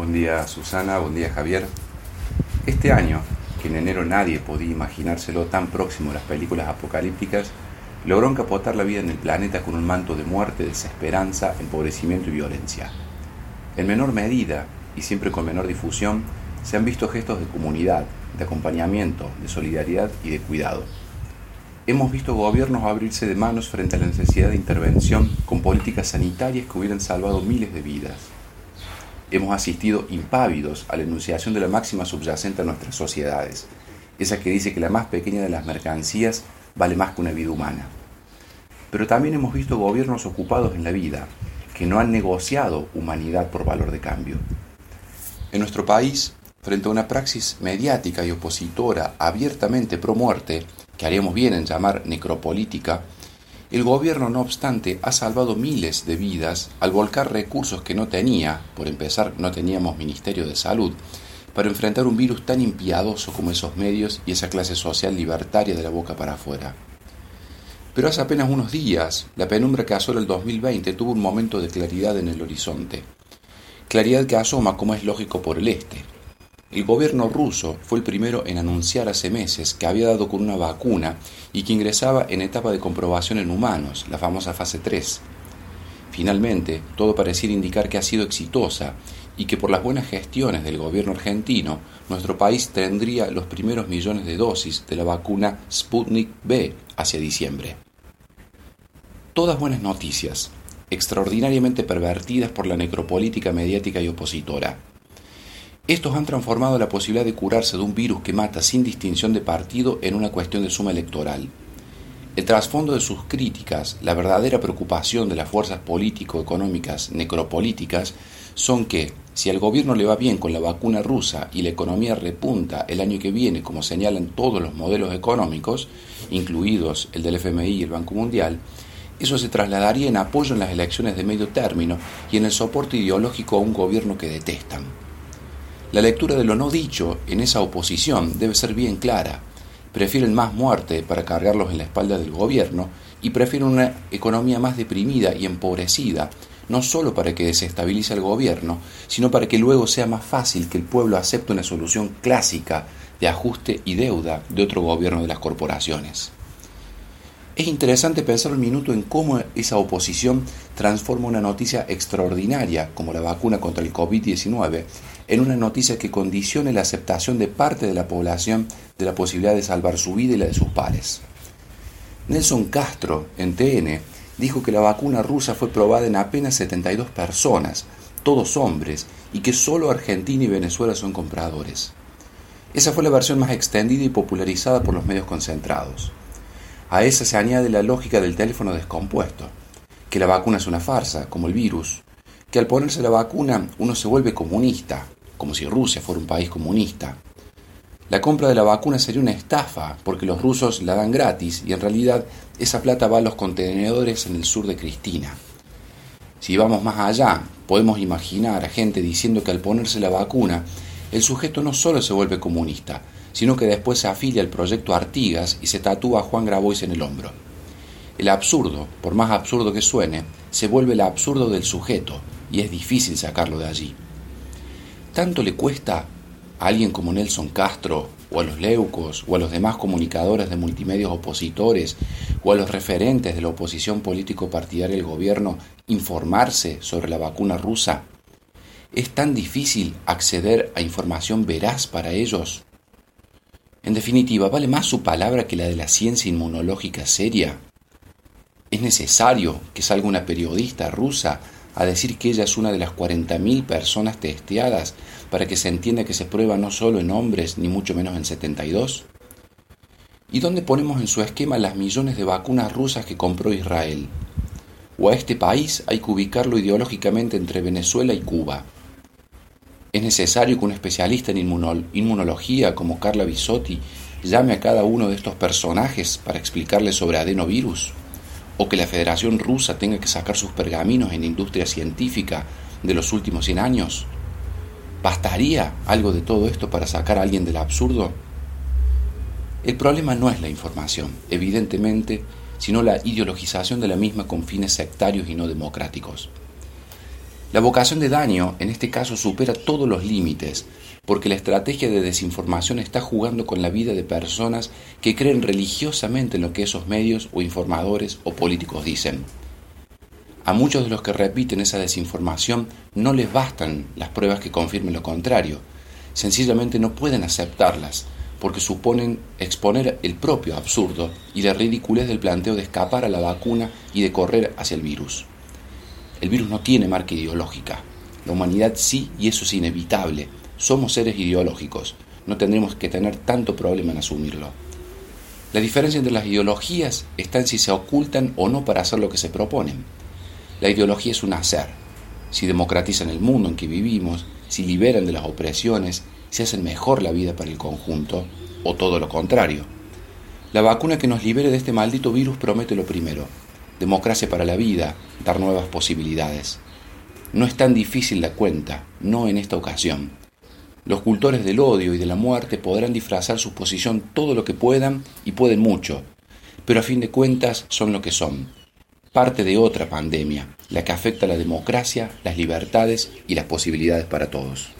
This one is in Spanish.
Buen día Susana, buen día Javier. Este año, que en enero nadie podía imaginárselo tan próximo a las películas apocalípticas, logró encapotar la vida en el planeta con un manto de muerte, desesperanza, empobrecimiento y violencia. En menor medida, y siempre con menor difusión, se han visto gestos de comunidad, de acompañamiento, de solidaridad y de cuidado. Hemos visto gobiernos abrirse de manos frente a la necesidad de intervención con políticas sanitarias que hubieran salvado miles de vidas hemos asistido impávidos a la enunciación de la máxima subyacente a nuestras sociedades, esa que dice que la más pequeña de las mercancías vale más que una vida humana. Pero también hemos visto gobiernos ocupados en la vida, que no han negociado humanidad por valor de cambio. En nuestro país, frente a una praxis mediática y opositora abiertamente pro muerte, que haríamos bien en llamar necropolítica, el gobierno, no obstante, ha salvado miles de vidas al volcar recursos que no tenía, por empezar no teníamos Ministerio de Salud, para enfrentar un virus tan impiadoso como esos medios y esa clase social libertaria de la boca para afuera. Pero hace apenas unos días, la penumbra que asola el 2020 tuvo un momento de claridad en el horizonte. Claridad que asoma, como es lógico, por el este, el gobierno ruso fue el primero en anunciar hace meses que había dado con una vacuna y que ingresaba en etapa de comprobación en humanos, la famosa fase 3. Finalmente, todo pareciera indicar que ha sido exitosa y que por las buenas gestiones del gobierno argentino, nuestro país tendría los primeros millones de dosis de la vacuna Sputnik B hacia diciembre. Todas buenas noticias, extraordinariamente pervertidas por la necropolítica mediática y opositora estos han transformado la posibilidad de curarse de un virus que mata sin distinción de partido en una cuestión de suma electoral. El trasfondo de sus críticas, la verdadera preocupación de las fuerzas político-económicas necropolíticas, son que, si al gobierno le va bien con la vacuna rusa y la economía repunta el año que viene, como señalan todos los modelos económicos, incluidos el del FMI y el Banco Mundial, eso se trasladaría en apoyo en las elecciones de medio término y en el soporte ideológico a un gobierno que detestan. La lectura de lo no dicho en esa oposición debe ser bien clara. Prefieren más muerte para cargarlos en la espalda del gobierno y prefieren una economía más deprimida y empobrecida, no solo para que desestabilice al gobierno, sino para que luego sea más fácil que el pueblo acepte una solución clásica de ajuste y deuda de otro gobierno de las corporaciones. Es interesante pensar un minuto en cómo esa oposición transforma una noticia extraordinaria como la vacuna contra el COVID-19 en una noticia que condicione la aceptación de parte de la población de la posibilidad de salvar su vida y la de sus pares. Nelson Castro, en TN, dijo que la vacuna rusa fue probada en apenas 72 personas, todos hombres, y que solo Argentina y Venezuela son compradores. Esa fue la versión más extendida y popularizada por los medios concentrados. A esa se añade la lógica del teléfono descompuesto, que la vacuna es una farsa, como el virus, que al ponerse la vacuna uno se vuelve comunista, como si Rusia fuera un país comunista. La compra de la vacuna sería una estafa, porque los rusos la dan gratis y en realidad esa plata va a los contenedores en el sur de Cristina. Si vamos más allá, podemos imaginar a gente diciendo que al ponerse la vacuna, el sujeto no solo se vuelve comunista, sino que después se afilia al proyecto Artigas y se tatúa a Juan Grabois en el hombro. El absurdo, por más absurdo que suene, se vuelve el absurdo del sujeto y es difícil sacarlo de allí. ¿Tanto le cuesta a alguien como Nelson Castro, o a los leucos, o a los demás comunicadores de multimedios opositores, o a los referentes de la oposición político-partidaria del gobierno informarse sobre la vacuna rusa? ¿Es tan difícil acceder a información veraz para ellos? En definitiva, ¿vale más su palabra que la de la ciencia inmunológica seria? ¿Es necesario que salga una periodista rusa a decir que ella es una de las 40.000 personas testeadas para que se entienda que se prueba no solo en hombres ni mucho menos en 72? ¿Y dónde ponemos en su esquema las millones de vacunas rusas que compró Israel? ¿O a este país hay que ubicarlo ideológicamente entre Venezuela y Cuba? ¿Es necesario que un especialista en inmunología como Carla Bisotti llame a cada uno de estos personajes para explicarle sobre adenovirus? o que la Federación Rusa tenga que sacar sus pergaminos en industria científica de los últimos 100 años? ¿Bastaría algo de todo esto para sacar a alguien del absurdo? El problema no es la información, evidentemente, sino la ideologización de la misma con fines sectarios y no democráticos. La vocación de daño en este caso supera todos los límites, porque la estrategia de desinformación está jugando con la vida de personas que creen religiosamente en lo que esos medios o informadores o políticos dicen. A muchos de los que repiten esa desinformación no les bastan las pruebas que confirmen lo contrario. Sencillamente no pueden aceptarlas, porque suponen exponer el propio absurdo y la ridiculez del planteo de escapar a la vacuna y de correr hacia el virus. El virus no tiene marca ideológica. La humanidad sí, y eso es inevitable. Somos seres ideológicos. No tendremos que tener tanto problema en asumirlo. La diferencia entre las ideologías está en si se ocultan o no para hacer lo que se proponen. La ideología es un hacer. Si democratizan el mundo en que vivimos, si liberan de las opresiones, si hacen mejor la vida para el conjunto, o todo lo contrario. La vacuna que nos libere de este maldito virus promete lo primero, democracia para la vida, dar nuevas posibilidades. No es tan difícil la cuenta, no en esta ocasión. Los cultores del odio y de la muerte podrán disfrazar su posición todo lo que puedan y pueden mucho, pero a fin de cuentas son lo que son, parte de otra pandemia, la que afecta a la democracia, las libertades y las posibilidades para todos.